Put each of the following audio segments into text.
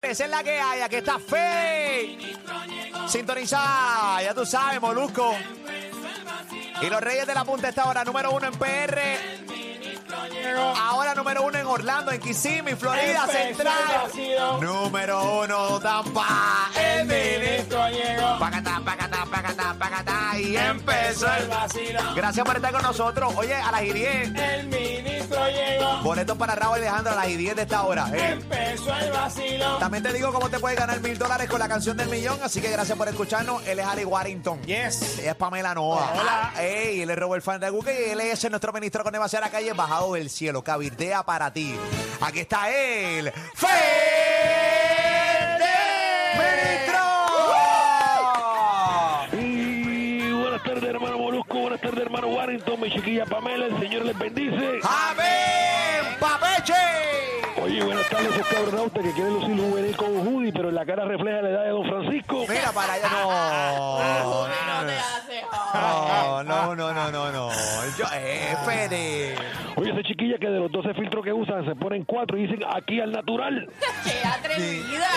Esa es la que hay, aquí está Fe. Sintonizada, ya tú sabes, Molusco. Y los Reyes de la Punta esta hora, número uno en PR. Ahora número uno en Orlando, en Kissimmee, Florida Central. Número uno, Tampa. El ministro llegó. Pacatá, pacatá, pacatá, pacatá. Empezó el vacilo. Gracias por estar con nosotros. Oye, a las y 10. El ministro llegó. Boletos para Raúl Alejandro a las y 10 de esta hora. eh. Empezó el vacilo. También te digo cómo te puedes ganar mil dólares con la canción del millón. Así que gracias por escucharnos. Él es Ali Warrington. Yes. Ella es Pamela Noa. Hola. Ey, él es Robert Fan de Google y él es nuestro ministro con demasiada la calle bajado del cielo. Cabildea para ti. Aquí está él. ¡Fede! Mi chiquilla Pamela. El Señor les bendice. ¡Amén! ¡Papeche! Oye, buenas tardes, esos cabronautas que quieren lucir juvenil con Judy, pero en la cara refleja la edad de Don Francisco. Mira para allá. No. No, no, no, no, no, no. Yo, eh, Fede. Oye, esa chiquilla que de los 12 filtros que usan se ponen cuatro y dicen aquí al natural. ¡Qué atrevida!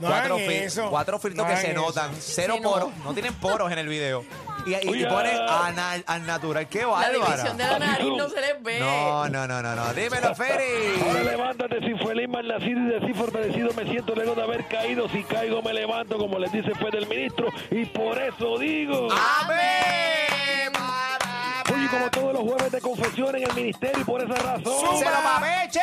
No cuatro, hagan fi- eso. cuatro filtros No que hagan se eso. notan, cero poros, no tienen poros en el video. Y, y, y pone anal- al natural, qué La división de la nariz no se les ve. No, no, no, no, no. Dímelo, Ahora Feri. levántate, sin feliz, mal nacido y de sí fortalecido me siento luego de haber caído. Si caigo me levanto, como les dice fue del ministro, y por eso digo. Amén. Oye, como todos los jueves de confesión en el ministerio, y por esa razón ¡Se lo papeche!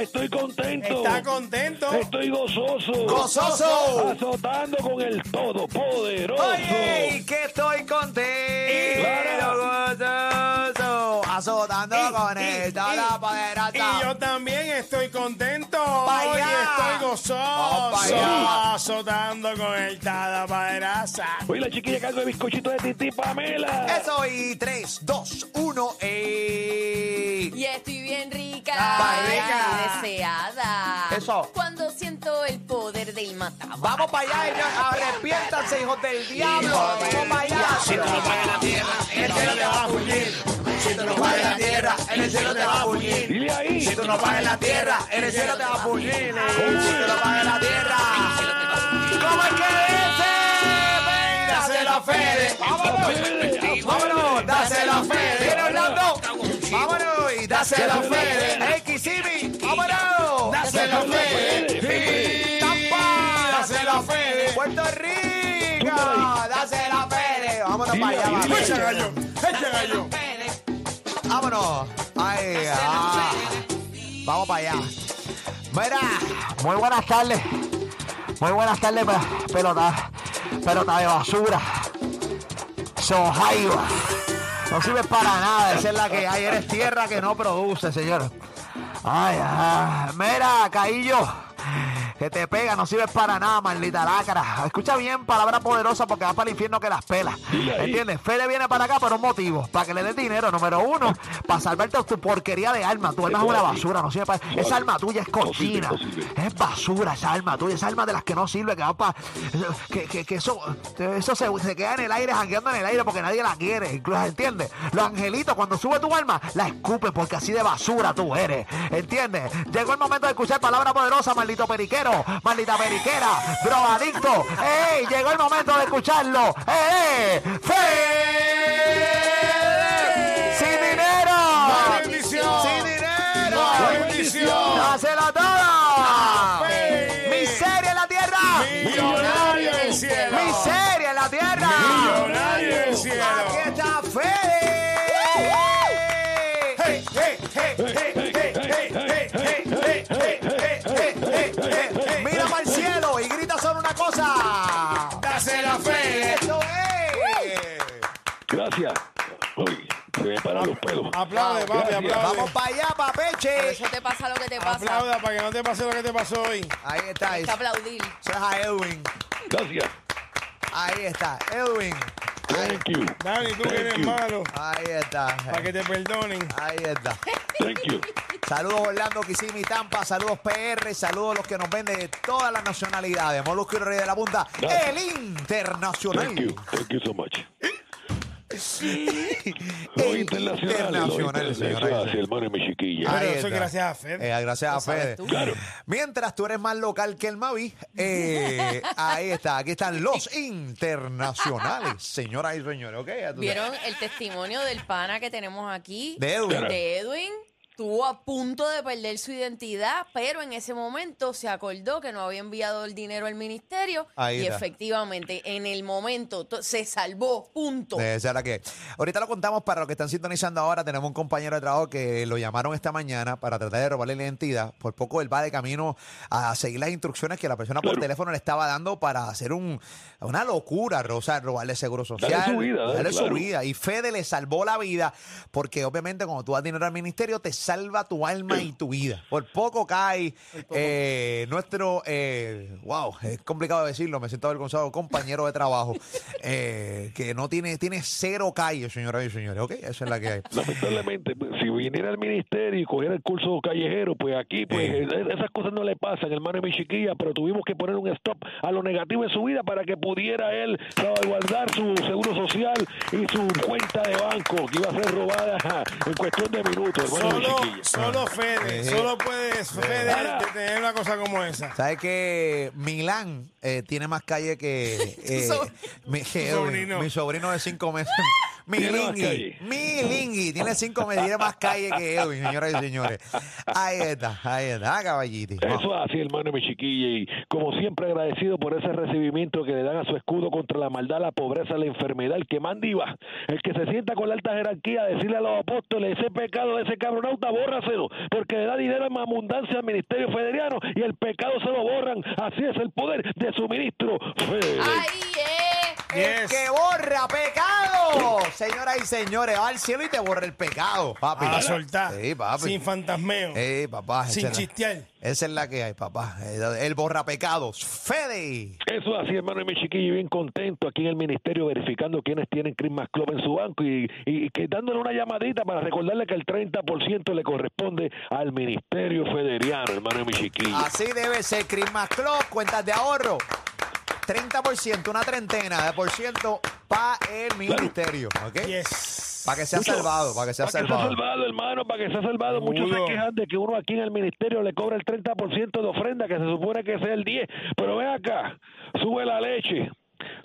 estoy contento. Está contento. Estoy gozoso. ¡Gozoso! Azotando con el Todopoderoso. Oye, que estoy contento, gozoso, azotando Y- con y- el y- todopoderoso. Y yo también estoy contento. Pa' Hoy estoy gozoso. Azotando con el tada paderasa. Oye, la chiquilla cargo de bizcochito de Titi Pamela. Eso y 3, 2, 1, ey. Y estoy bien rica. Pa' rica. y deseada. Eso. Cuando siento el poder del mataba. Vamos para allá, ellos. Arrepiéntanse, hijos del diablo. Vamos para allá. Si tú no pagas la tierra, en el cielo te va a. Dile ahí. Si tú no pagas la tierra, en el cielo te va a fugir. Si tú no pagas la tierra, ¿cómo es que dice? Dáselo a Fede. Vámonos. Vámonos, dáselo a Fede. Viene Orlando. Vámonos y dáselo a Fede. X vámonos. Dáselo a Fede. Tampa. Dáselo a Fede. Puerto Rico. Dáselo a Fede. Vámonos para allá. Echa gallo. Echa gallo. Vámonos. Ay, ah. Vamos para allá. Mira, muy buenas tardes. Muy buenas tardes, pe- pelota. Pelota de basura. Sohaiba. No sirve para nada. Esa es la que hay. Eres tierra que no produce, señor. Ay, ay. Mira, Caillo. Que te pega, no sirve para nada, maldita lacra. Escucha bien, palabra poderosa, porque va para el infierno que las pelas. ¿Entiendes? Fede viene para acá por un motivo. Para que le des dinero, número uno. Para salvarte tu porquería de alma. Tu alma es una basura, no sirve para. Esa alma tuya es cochina. Es basura esa alma tuya. Esa alma de las que no sirve, que va para. Que, que, que eso, eso se, se queda en el aire, jangueando en el aire, porque nadie la quiere. Incluso, ¿entiendes? Los angelitos, cuando sube tu alma, la escupen, porque así de basura tú eres. ¿Entiendes? Llegó el momento de escuchar palabra poderosa, maldito periquero, maldita periquera, drogadicto. ¡Ey! Llegó el momento de escucharlo. ¡Eh! ¡Fe! Aplaude, papi, aplaude. Vamos para allá, Por papeche. eso te pasa lo que te pasa. Aplauda para que no te pase lo que te pasó hoy. Ahí está. Hay que aplaudir. Eso es a Edwin. Gracias. Ahí está, Edwin. Thank you. Dani, tú que Thank eres you. malo. ahí está. Para que te perdonen. Ahí está. Thank you. Saludos Orlando, Kissimmee, Tampa, saludos PR, saludos a los que nos ven de todas las nacionalidades. Molusco y Rey de la Punta, Gracias. el internacional. Thank you. Thank you so much. El Los internacionales. Los internacional, internacionales. Gracias, hermano y mi chiquilla. Pero Ahí eso es está. gracias a Fede. Eh, gracias a Fede. tú. Claro. Mientras tú eres más local que el Mavi, eh, ahí está, aquí están los internacionales, señoras y señores. ¿ok? Ya tú sabes. ¿Vieron el testimonio del pana que tenemos aquí? De Edwin. De Edwin. Estuvo a punto de perder su identidad, pero en ese momento se acordó que no había enviado el dinero al ministerio Ahí y está. efectivamente en el momento to- se salvó, punto. Esa es la que. Ahorita lo contamos para los que están sintonizando ahora. Tenemos un compañero de trabajo que lo llamaron esta mañana para tratar de robarle la identidad. Por poco él va de camino a seguir las instrucciones que la persona por teléfono le estaba dando para hacer un, una locura, Rosa, robarle seguro social. Darle su vida, darle su claro. vida. Y Fede le salvó la vida porque obviamente cuando tú das dinero al ministerio te salva tu alma y tu vida. Por poco cae eh, nuestro, eh, wow, es complicado decirlo, me siento avergonzado, compañero de trabajo, eh, que no tiene, tiene cero calle, señoras y señores, ¿ok? Esa es la que hay. Lamentablemente, pues, si viniera al ministerio y cogiera el curso callejero, pues aquí, pues eh, esas cosas no le pasan, hermano y mi chiquilla, pero tuvimos que poner un stop a lo negativo en su vida para que pudiera él salvaguardar su seguro social y su cuenta de banco que iba a ser robada en cuestión de minutos, hermano Solo, solo Fede, Sí. solo puedes Fede de tener una cosa como esa. ¿Sabes que Milán eh, tiene más calle que eh, So- mi, que- sobrino. mi sobrino de cinco meses? Milingui. Milingui, tiene cinco tiene más calle que Edwin, señoras y señores. Ahí está, ahí está, ah, caballito. Eso es así, hermano y mi chiquilla, y como siempre agradecido por ese recibimiento que le dan a su escudo contra la maldad, la pobreza, la enfermedad, el que manda y va, el que se sienta con la alta jerarquía a decirle a los apóstoles, ese pecado de ese cabronauta, bórraselo, porque le da dinero en abundancia al ministerio federano y el pecado se lo borran, así es el poder de su ministro Fede. ¡Ahí es! El Yes. que borra pecado. Señoras y señores, va al cielo y te borra el pecado, papi. Soltar. Sí, papi. Sin fantasmeo. Papá. esa sin es la- chistear. Esa es la que hay, papá. El borra pecados. Fede. Eso es así, hermano y mi chiquillo, bien contento aquí en el ministerio verificando quiénes tienen Christmas Club en su banco y, y, que dándole una llamadita para recordarle que el 30% le corresponde al ministerio federano, hermano y mi chiquillo. Así debe ser. Christmas Club, cuentas de ahorro. 30%, una treintena de por ciento para el ministerio. ¿Ok? Yes. Para que sea Mucho. salvado, para que sea Para que sea salvado. salvado, hermano, para que sea salvado. Muchos se quejan de que uno aquí en el ministerio le cobra el 30% de ofrenda, que se supone que sea el 10%. Pero ven acá, sube la leche,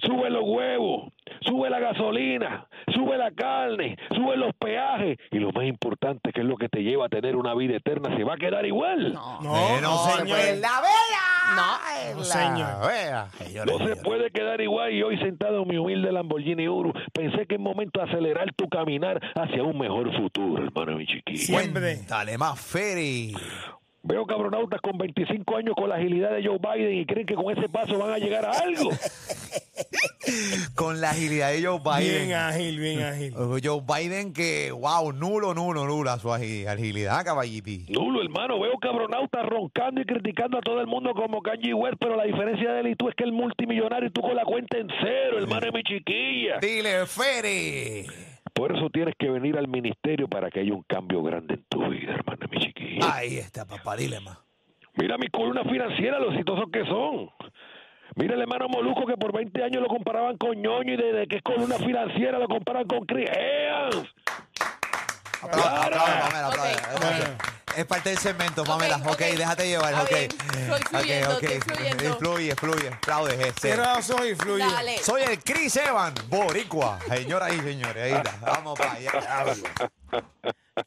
sube los huevos, sube la gasolina, sube la carne, sube los peajes. Y lo más importante, que es lo que te lleva a tener una vida eterna, se va a quedar igual. No. No, no, señor. pues, la vea. No. En No, la señor. vea. No se puede quedar igual y hoy sentado en mi humilde Lamborghini Uru, pensé que es momento de acelerar tu caminar hacia un mejor futuro, hermano mi chiquillo. Siempre. Dale más, Feri. Veo cabronautas con 25 años con la agilidad de Joe Biden y creen que con ese paso van a llegar a algo. Con la agilidad de Joe Biden. Bien ágil, bien ágil. Joe Biden que, wow, nulo, nulo, nula su agi- agilidad, caballiti. Nulo, hermano, veo cabronautas roncando y criticando a todo el mundo como Kanye West, pero la diferencia de él y tú es que el multimillonario y tú con la cuenta en cero, hermano de mi chiquilla. Dile, Feri. Por eso tienes que venir al ministerio para que haya un cambio grande en tu vida, mi chiquilla. Ahí está, papá, dile más. Mira mi columna financiera, los exitosos que son. Mira el hermano Moluco que por 20 años lo comparaban con ñoño y desde que es columna financiera lo comparan con Chris Evans. Aplauda, aplauda, Pamela, aplauda. Es parte del segmento, Pamela. Ok, ok. déjate llevar, ok. bien, Ok, ok. fluyendo. Fluye, fluye. Aplaude, este. Cierra los ojos y fluye. Dale. Soy el Chris Evans, boricua. Señoras y señores, ahí está. Vamos para allá.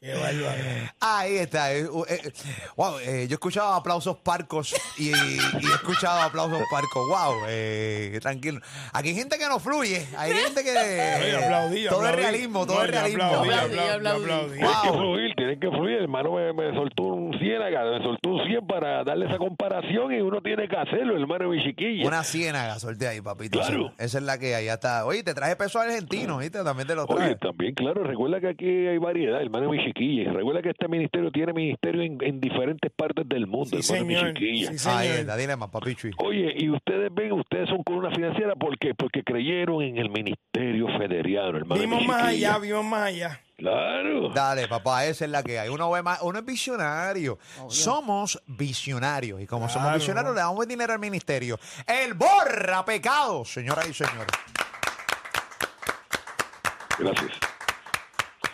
Qué bárbaro. Ahí está. eh, eh, wow, eh, yo he escuchado aplausos parcos y, y he escuchado aplausos parcos. Wow, eh, tranquilo. Aquí hay gente que no fluye. Hay gente que. Oye, aplaudí, todo es aplaudí. realismo, todo No, yo realismo. Aplaudí, Aplaudí, aplaudí, aplaudí. aplaudí. Tienen que Wow. fluir, tienen que fluir. El hermano me, me soltó un ciénaga, me soltó un 100 para darle esa comparación y uno tiene que hacerlo, hermano mi chiquilla. Una ciénaga, suerte ahí, papito. Claro. Esa- es la que hay. Ya está. Oye, te traje peso argentino, ¿viste? También te lo traje. Oye, también, claro, recuerda que aquí hay variedad, hermano mi chiquilla. Recuerda que este ministerio tiene ministerio en, en diferentes partes del mundo, Sí, hermano mi señor. chiquilla. Sí, Ahí está, dile más, papichu. Oye, y ustedes ven, ustedes son con una financiera, ¿por qué? Porque creyeron en el ministerio federal, hermano. Vimos mi más allá, vimos más allá. Claro. Dale, papá, esa es la que hay. Uno ve más, uno es visionario. Somos visionarios. Y como somos Claro. visionarios, le damos buen dinero al ministerio. El borra pecado, señoras y señores. Gracias.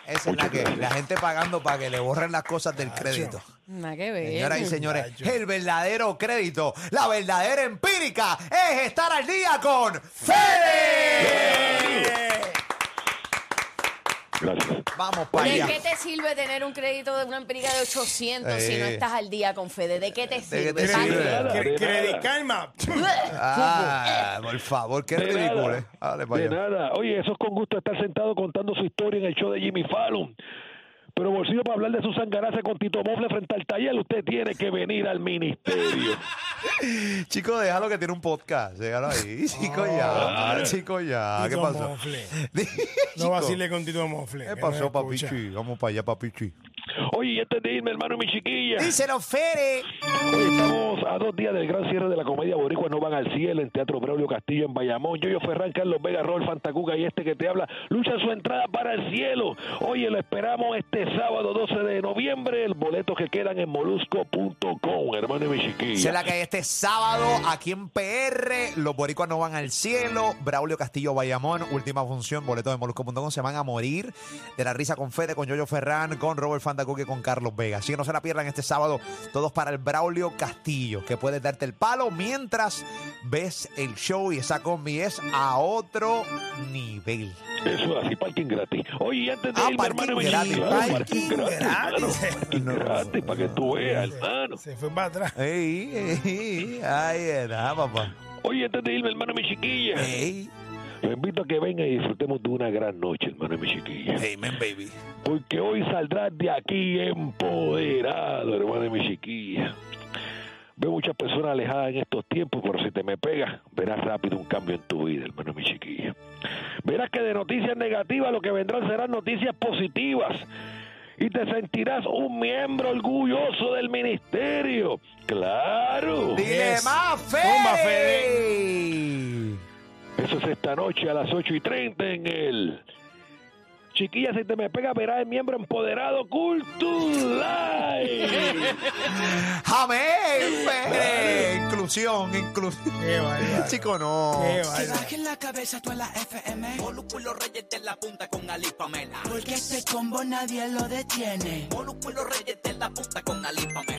Esa es la que gracias. la gente pagando para que le borren las cosas del crédito. Nada que ver. Señoras y señores, Muchacho. el verdadero crédito, la verdadera empírica es estar al día con Fede. Gracias. Vamos para ¿De allá. qué te sirve tener un crédito de una empírica de 800 si no Eh. estás al día con Fede? ¿De qué te sirve? te ¿Para sirve? qué? Cre- de Credit. Karma. Ah, por favor, qué De ridículo. eh. De nada. Oye, eso es con gusto estar sentado contando su historia en el show de Jimmy Fallon. Pero bolsillo para hablar de su sangaraza con Tito Mofle frente al taller, usted tiene que venir al ministerio. Chico, déjalo que tiene un podcast. Déjalo ahí. Chico, ya. Chico, ya. ¿Qué Tito pasó? Mofle. No vacile con Tito Mofle. ¿Qué pasó, papichi? Vamos para allá, papichi. Oye, y antes de irme, hermano, mi chiquilla. Díselo, Fere. Hoy estamos a dos días del gran cierre de la comedia Boricua No Van al Cielo en Teatro Braulio Castillo en Bayamón. Yoyo Ferran, Carlos Vega, Rol Fantacuca y este que te habla lucha su entrada para el cielo. Oye, lo esperamos este sábado 12 de noviembre. El boleto que quedan en molusco.com, hermano y mi chiquilla. la que este sábado aquí en PR. Los boricuas no van al cielo. Braulio Castillo Bayamón, última función. Boletos de molusco.com se van a morir de la risa con Fede, con Yoyo Ferran, con Robert Fantacuque, con Carlos Vega. Así que no se la pierdan este sábado. Todos para el Braulio Castillo, que puedes darte el palo mientras ves el show y esa combi es a otro nivel. Eso así, parking gratis. Oye, antes de Ah, irme, hermano, mi gratis, chiquilla, claro, parking gratis, gratis. parking gratis, para que tú veas, hermano. Se fue para atrás. Ey, ey, ahí está, papá. Oye, antes de irme, hermano, mi chiquilla. Ey, Lo invito a que venga y disfrutemos de una gran noche, hermano y mi chiquilla. amen, baby. Porque hoy saldrás de aquí empoderado, hermano y mi chiquilla. Veo muchas personas alejadas en estos tiempos, pero si te me pegas, verás rápido un cambio en tu vida, hermano mi chiquilla. Verás que de noticias negativas lo que vendrán serán noticias positivas. Y te sentirás un miembro orgulloso del ministerio. ¡Claro! Dile Yes. más, Zumba, Fede. Eso es esta noche a las 8 y 30 en el. Chiquilla, si te me pega, verás el miembro empoderado Cultural. Amén, Fede. Inclusión, inclusión. Chico, no. Qué Que bajen la cabeza tú en la FM. Molúsculo Reyes de la punta con Ali Pamela. Porque este combo nadie lo detiene. Molúsculo Reyes de la punta con Ali Pamela.